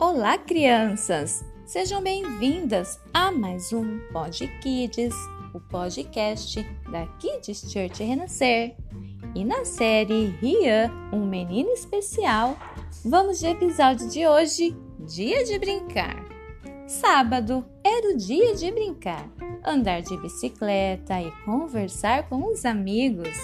Olá, crianças! Sejam bem-vindas a mais um Pod Kids, o podcast da Kids Church Renascer. E na série Ria, um menino especial, vamos de episódio de hoje, Dia de Brincar. Sábado era o dia de brincar, andar de bicicleta e conversar com os amigos.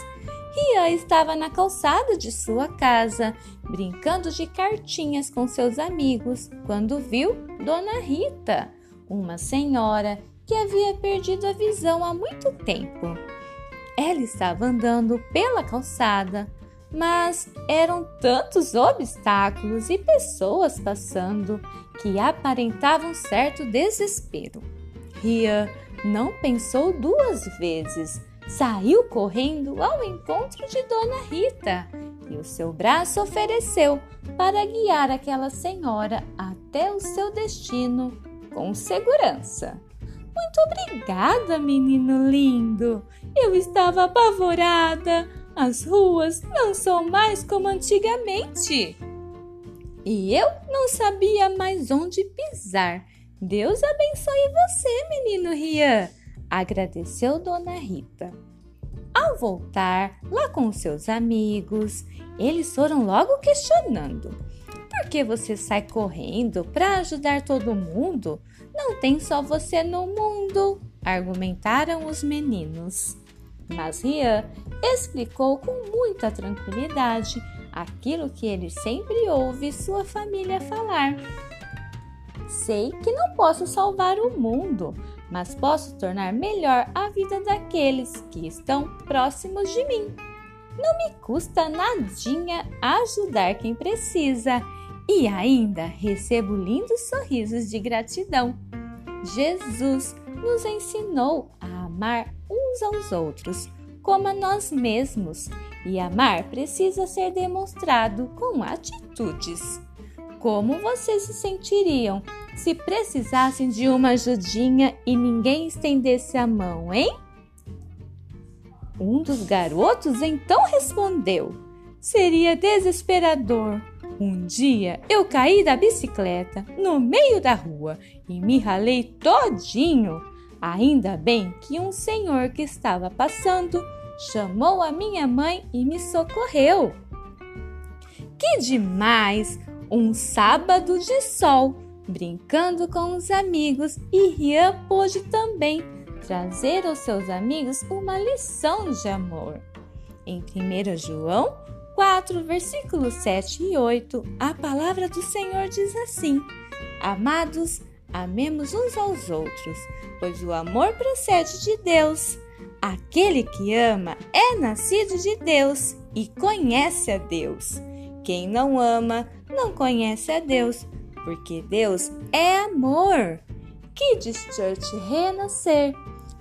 Rian estava na calçada de sua casa, brincando de cartinhas com seus amigos, quando viu Dona Rita, uma senhora que havia perdido a visão há muito tempo. Ela estava andando pela calçada, mas eram tantos obstáculos e pessoas passando que aparentavam certo desespero. Ria não pensou duas vezes saiu correndo ao encontro de Dona Rita e o seu braço ofereceu para guiar aquela senhora até o seu destino com segurança. Muito obrigada, menino lindo! Eu estava apavorada. As ruas não são mais como antigamente. E eu não sabia mais onde pisar. Deus abençoe você, menino Rian agradeceu Dona Rita. Ao voltar lá com seus amigos, eles foram logo questionando: Por que você sai correndo para ajudar todo mundo? Não tem só você no mundo, argumentaram os meninos. Mas Rian explicou com muita tranquilidade aquilo que ele sempre ouve sua família falar. Sei que não posso salvar o mundo, mas posso tornar melhor a vida daqueles que estão próximos de mim. Não me custa nadinha ajudar quem precisa e ainda recebo lindos sorrisos de gratidão. Jesus nos ensinou a amar uns aos outros como a nós mesmos, e amar precisa ser demonstrado com atitudes. Como vocês se sentiriam se precisassem de uma ajudinha e ninguém estendesse a mão, hein? Um dos garotos então respondeu: Seria desesperador. Um dia eu caí da bicicleta no meio da rua e me ralei todinho. Ainda bem que um senhor que estava passando chamou a minha mãe e me socorreu. Que demais! um sábado de sol, brincando com os amigos, e Rian pôde também trazer aos seus amigos uma lição de amor. Em 1 João 4, versículos 7 e 8, a palavra do Senhor diz assim: Amados, amemos uns aos outros, pois o amor procede de Deus. Aquele que ama é nascido de Deus e conhece a Deus. Quem não ama não conhece a Deus, porque Deus é amor. Kids Church renascer,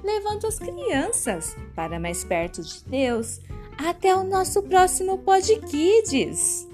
levando as crianças para mais perto de Deus. Até o nosso próximo Pod Kids!